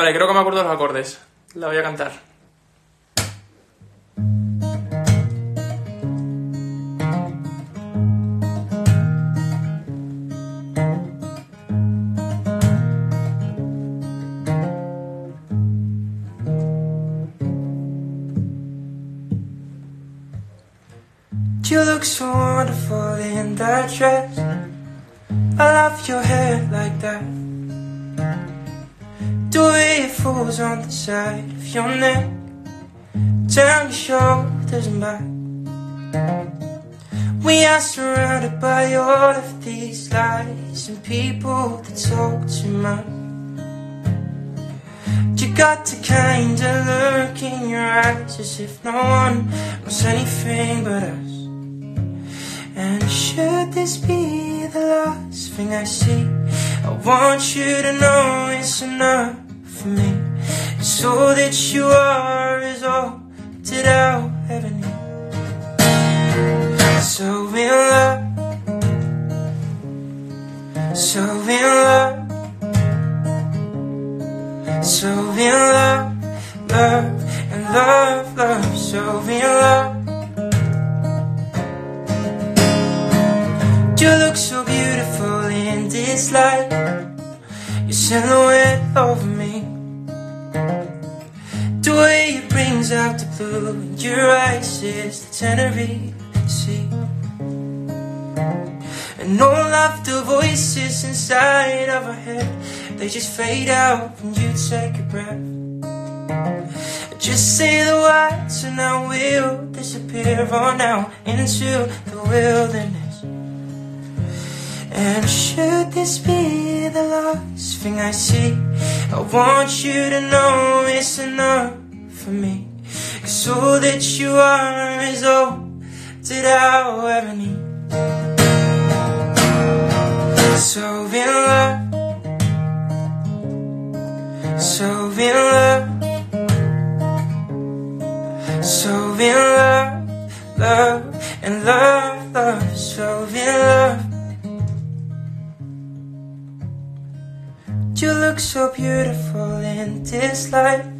Vale, creo que me acuerdo los acordes. La voy a cantar. You look so wonderful in that dress. I love your hair like that. The way it falls on the side of your neck. Down your shoulders and back. We are surrounded by all of these lies and people that talk too much. You got the kind of look in your eyes as if no one wants anything but us. And should this be the last thing I see? I want you to know it's enough for me. It's all that you are is all that I'll ever need. So in love, so in love, so in love, love and love, love, so in love. You look so beautiful in this light. Your silhouette over me. Brings out the blue in your eyes is the Tenerife Sea. And all of the voices inside of our head, they just fade out when you take a breath. Just say the words and I will disappear on out into the wilderness. And should this be the last thing I see, I want you to know it's enough for me. Cause all that you are is all that I'll ever need. So in love, so in love, so in love, love and love, love, so in love. You look so beautiful in this light.